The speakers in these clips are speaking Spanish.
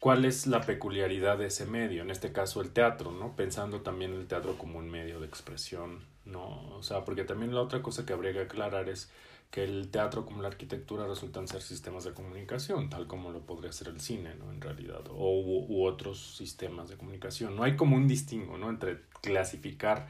cuál es la peculiaridad de ese medio, en este caso el teatro, ¿no? Pensando también el teatro como un medio de expresión, ¿no? O sea, porque también la otra cosa que habría que aclarar es que el teatro como la arquitectura resultan ser sistemas de comunicación, tal como lo podría ser el cine, ¿no? En realidad, o u, otros sistemas de comunicación. No hay como un distingo, ¿no? Entre clasificar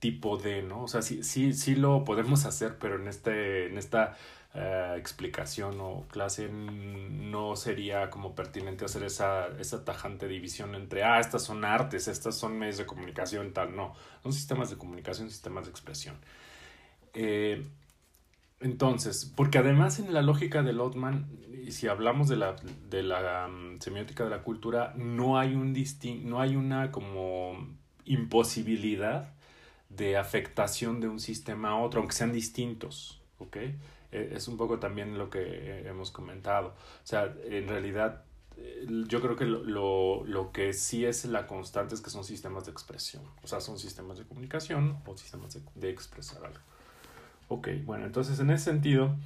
tipo de, ¿no? O sea, sí, sí, sí lo podemos hacer, pero en, este, en esta eh, explicación o clase no sería como pertinente hacer esa, esa tajante división entre, ah, estas son artes, estas son medios de comunicación, tal, no, son sistemas de comunicación, sistemas de expresión. Eh, entonces, porque además en la lógica de Lotman, si hablamos de la, de la um, semiótica de la cultura, no hay un distin no hay una como imposibilidad de afectación de un sistema a otro, aunque sean distintos, ¿ok? E, es un poco también lo que hemos comentado. O sea, en realidad yo creo que lo, lo, que sí es la constante es que son sistemas de expresión, o sea, son sistemas de comunicación o sistemas de, de expresar algo. Ok, bueno, entonces en ese sentido,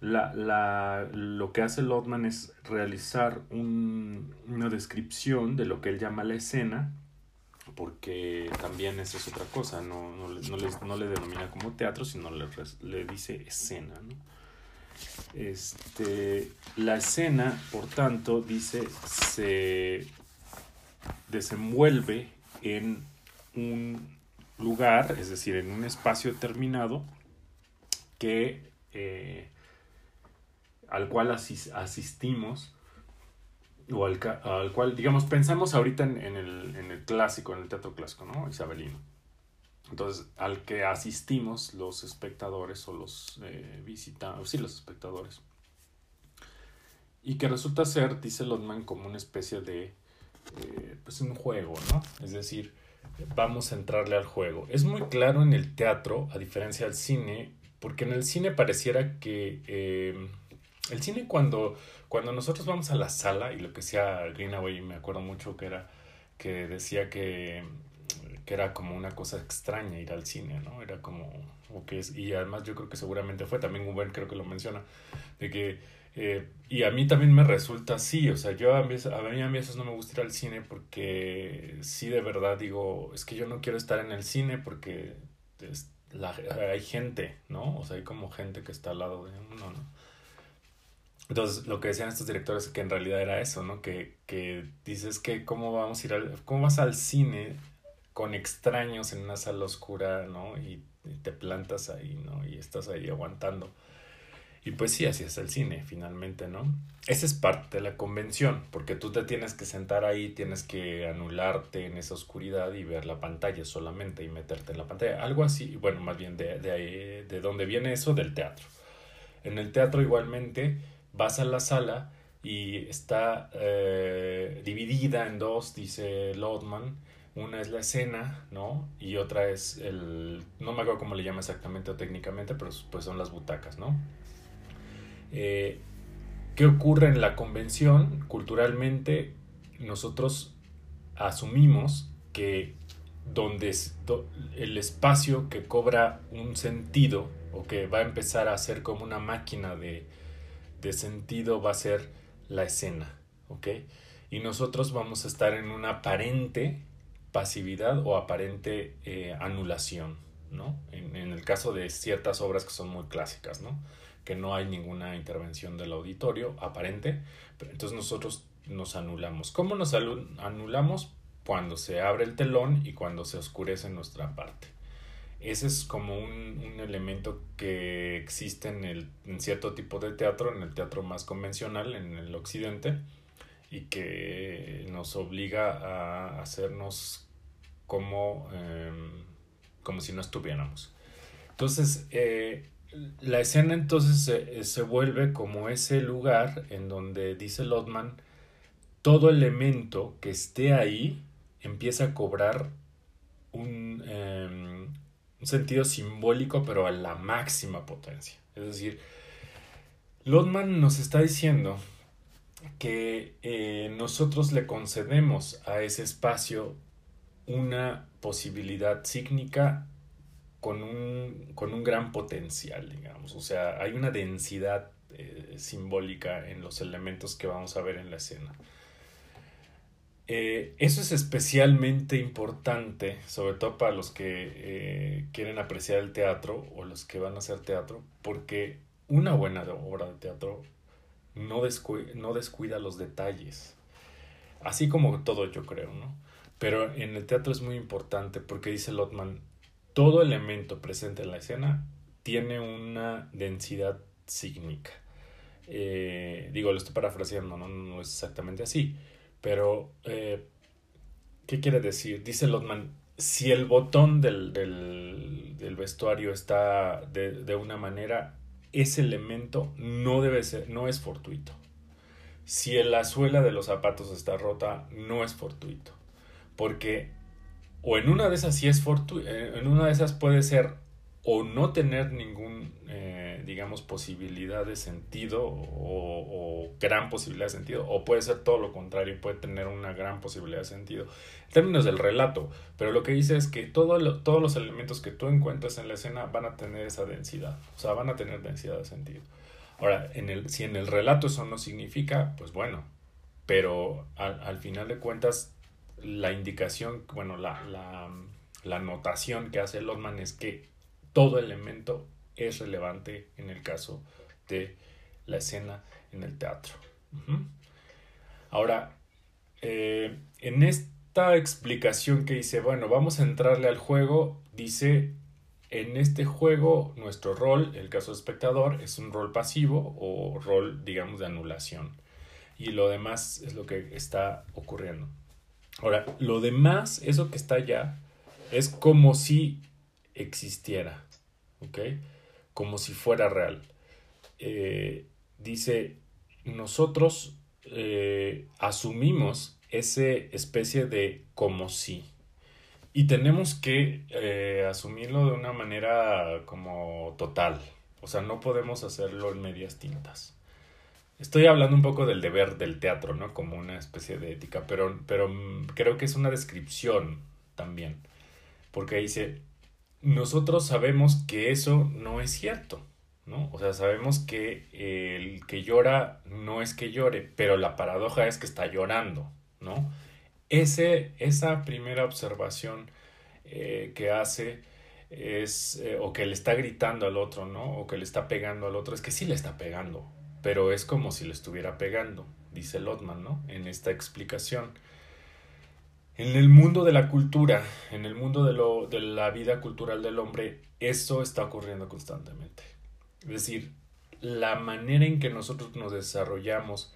la, la, lo que hace Lotman es realizar un, una descripción de lo que él llama la escena, porque también esa es otra cosa, no, no, no, le, no le, denomina como teatro, sino le, le dice escena. Este, la escena, por tanto, dice, se desenvuelve en un lugar, es decir, en un espacio determinado, que, eh, al cual asistimos o al, cual, digamos, pensamos ahorita en, el, en, el, clásico, en el teatro clásico, ¿no? Isabelino. Entonces, al que asistimos los espectadores o los eh, visitantes, sí, los espectadores. Y que resulta ser, dice Lotman, como una especie de, eh, pues un juego, ¿no? Es decir, vamos a entrarle al juego. Es muy claro en el teatro, a diferencia del cine, porque en el cine pareciera que eh, el cine cuando, cuando nosotros vamos a la sala, y lo que decía Greenaway, me acuerdo mucho que era que decía que, que era como una cosa extraña ir al cine, ¿no? Era como, o que es, y además yo creo que seguramente fue, también Uber creo que lo menciona, de que, eh, y a mí también me resulta así, o sea, yo a mí, a mí a veces no me gusta ir al cine porque sí de verdad digo, es que yo no quiero estar en el cine porque la, hay gente, ¿no? O sea, hay como gente que está al lado de uno, ¿no? Entonces, lo que decían estos directores que en realidad era eso, ¿no? Que, que dices que cómo vamos a ir al, cómo vas al cine con extraños en una sala oscura, ¿no? Y, y te plantas ahí, ¿no? Y estás ahí aguantando. Y pues sí, así es el cine, finalmente, ¿no? Esa es parte de la convención, porque tú te tienes que sentar ahí, tienes que anularte en esa oscuridad y ver la pantalla solamente y meterte en la pantalla. Algo así, bueno, más bien de, de ahí, de dónde viene eso, del teatro. En el teatro igualmente vas a la sala y está eh, dividida en dos, dice Lodman. Una es la escena, ¿no? Y otra es el... No me acuerdo cómo le llama exactamente o técnicamente, pero pues son las butacas, ¿no? Eh, ¿Qué ocurre en la convención? Culturalmente, nosotros asumimos que donde el espacio que cobra un sentido o que va a empezar a ser como una máquina de, de sentido va a ser la escena, ¿ok? Y nosotros vamos a estar en una aparente pasividad o aparente eh, anulación, ¿no? En, en, el caso de ciertas obras que son muy clásicas, ¿no? que no hay ninguna intervención del auditorio aparente, pero entonces nosotros nos anulamos. ¿Cómo nos anulamos? Cuando se abre el telón y cuando se oscurece nuestra parte. Ese es como un, un elemento que existe en, el, en cierto tipo de teatro, en el teatro más convencional, en el occidente, y que nos obliga a hacernos como, eh, como si no estuviéramos. Entonces, eh, la escena entonces se, vuelve como ese lugar en donde, dice Lotman, todo elemento que esté ahí empieza a cobrar un, eh, un sentido simbólico, pero a la máxima potencia. Es decir, Lotman nos está diciendo que eh, nosotros le concedemos a ese espacio una posibilidad sígnica con un, con un gran potencial, digamos. O sea, hay una densidad eh, simbólica en los elementos que vamos a ver en la escena. Eh, eso es especialmente importante, sobre todo para los que eh, quieren apreciar el teatro o los que van a hacer teatro, porque una buena obra de teatro no, no descuida los detalles, así como todo yo creo, ¿no? Pero en el teatro es muy importante porque dice Lotman, todo elemento presente en la escena tiene una densidad sígnica. Eh, digo, lo estoy parafraseando, no es exactamente así, pero eh, ¿qué quiere decir? Dice Lotman, si el botón del, del, vestuario está de, de, una manera, ese elemento no debe ser, no es fortuito. Si la suela de los zapatos está rota, no es fortuito porque o en una de esas sí es fortuito, eh, en una de esas puede ser o no tener ningún, eh, digamos, posibilidad de sentido o, gran posibilidad de sentido, o puede ser todo lo contrario, puede tener una gran posibilidad de sentido, en términos del relato, pero lo que dice es que todos los elementos que tú encuentras en la escena van a tener esa densidad, o sea, van a tener densidad de sentido. Ahora, en el, si en el relato eso no significa, pues bueno, pero al, al final de cuentas la indicación, bueno, la, la, la notación que hace Lotman es que todo elemento es relevante en el caso de la escena en el teatro. Ahora, eh, en esta explicación que dice, bueno, vamos a entrarle al juego, dice, en este juego nuestro rol, el caso espectador, es un rol pasivo o rol, digamos, de anulación. Y lo demás es lo que está ocurriendo. Ahora, lo demás, eso que está allá, es como si existiera, ¿ok? Como si fuera real. Eh, dice, nosotros eh, asumimos ese especie de como si. Y tenemos que eh, asumirlo de una manera como total. O sea, no podemos hacerlo en medias tintas. Estoy hablando un poco del deber del teatro, ¿no? Como una especie de ética, pero, pero mm, creo que es una descripción también. Porque dice, nosotros sabemos que eso no es cierto, ¿no? O sea, sabemos que el que llora no es que llore, pero la paradoja es que está llorando, ¿no? Ese, esa primera observación eh, que hace es, eh, o que le está gritando al otro, ¿no? O que le está pegando al otro, es que sí le está pegando, pero es como si le estuviera pegando, dice Lotman, ¿no? En esta explicación. En el mundo de la cultura, en el mundo de, lo, de la vida cultural del hombre, eso está ocurriendo constantemente. Es decir, la manera en que nosotros nos desarrollamos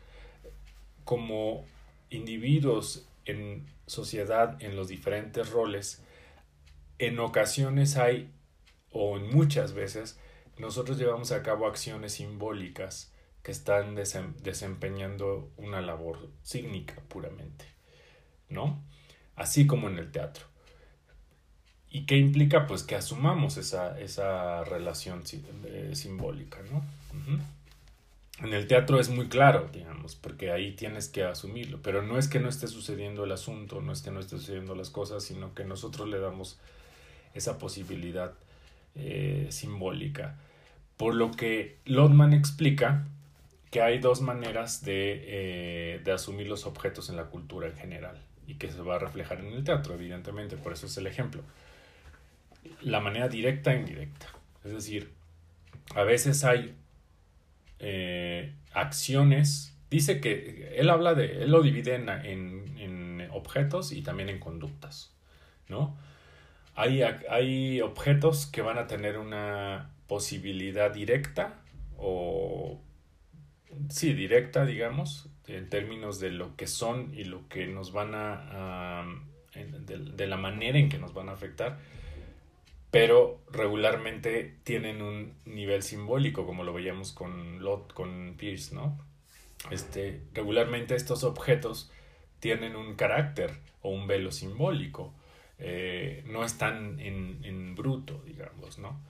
como individuos en sociedad, en los diferentes roles, en ocasiones hay, o en muchas veces, nosotros llevamos a cabo acciones simbólicas que están desempeñando una labor cínica puramente, ¿no? Así como en el teatro. ¿Y qué implica? Pues que asumamos esa, esa relación simbólica, ¿no? En el teatro es muy claro, digamos, porque ahí tienes que asumirlo, pero no es que no esté sucediendo el asunto, no es que no esté sucediendo las cosas, sino que nosotros le damos esa posibilidad eh, simbólica. Por lo que Lotman explica que hay dos maneras de, eh, de, asumir los objetos en la cultura en general y que se va a reflejar en el teatro, evidentemente, por eso es el ejemplo. La manera directa e indirecta. Es decir, a veces hay eh, acciones, dice que él habla de, él lo divide en, en, en objetos y también en conductas, ¿no? Hay, hay objetos que van a tener una posibilidad directa o sí, directa, digamos, en términos de lo que son y lo que nos van a, de, la manera en que nos van a afectar, pero regularmente tienen un nivel simbólico, como lo veíamos con Lot, con Pierce, ¿no? Este, regularmente estos objetos tienen un carácter o un velo simbólico, eh, no están en, en bruto, digamos, ¿no?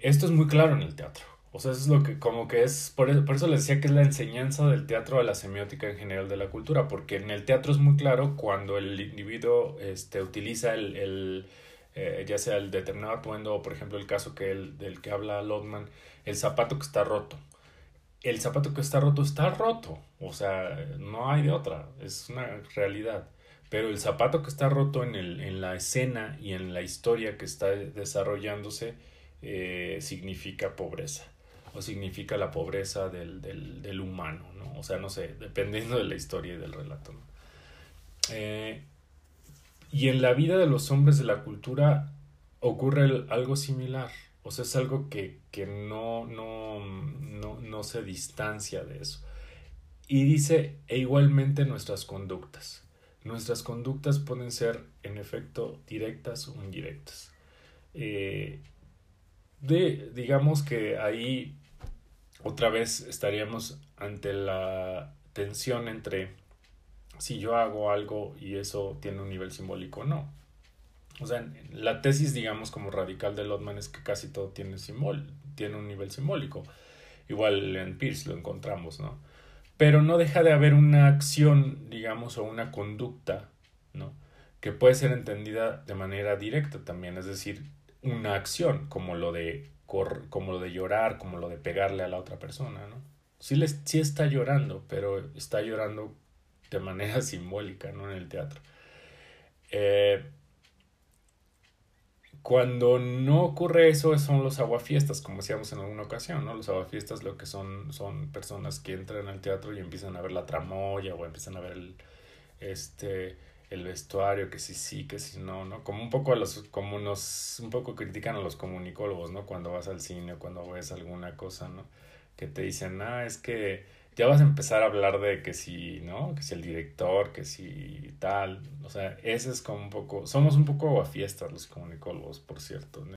Esto es muy claro en el teatro. O sea, eso es lo que, como que es, por eso, por eso les decía que es la enseñanza del teatro a la semiótica en general de la cultura, porque en el teatro es muy claro cuando el individuo este, utiliza el, el eh, ya sea el determinado atuendo o por ejemplo el caso que el, del que habla Lotman, el zapato que está roto. el zapato que está roto está roto, o sea, no hay de otra, es una realidad. Pero el zapato que está roto en, el, en la escena y en la historia que está desarrollándose eh, significa pobreza o significa la pobreza del, del, del, humano, ¿no? O sea, no sé, dependiendo de la historia y del relato. Eh, y en la vida de los hombres de la cultura ocurre algo similar. O sea, es algo que, que no, no, no, no se distancia de eso. Y dice, e igualmente nuestras conductas. Nuestras conductas pueden ser, en efecto, directas o indirectas. Eh, de, digamos que ahí otra vez estaríamos ante la tensión entre si yo hago algo y eso tiene un nivel simbólico o no. O sea, la tesis, digamos, como radical de Lotman es que casi todo tiene, simbol tiene un nivel simbólico. Igual en Pierce lo encontramos, ¿no? Pero no deja de haber una acción, digamos, o una conducta, ¿no? Que puede ser entendida de manera directa también, es decir, una acción, como lo de, como lo de llorar, como lo de pegarle a la otra persona, ¿no? Sí, les, sí está llorando, pero está llorando de manera simbólica, ¿no? En el teatro. Eh, cuando no ocurre eso son los aguafiestas, como decíamos en alguna ocasión, ¿no? Los aguafiestas lo que son son personas que entran al teatro y empiezan a ver la tramoya o empiezan a ver el, este, el vestuario, que sí sí, que sí no, ¿no? Como un poco a los, como nos, un poco critican a los comunicólogos, ¿no? Cuando vas al cine, cuando ves alguna cosa, ¿no? Que te dicen, ah, es que ya vas a empezar a hablar de que si, ¿no? Que si el director, que si tal. O sea, ese es como un poco. Somos un poco a fiestas los comunicólogos, por cierto.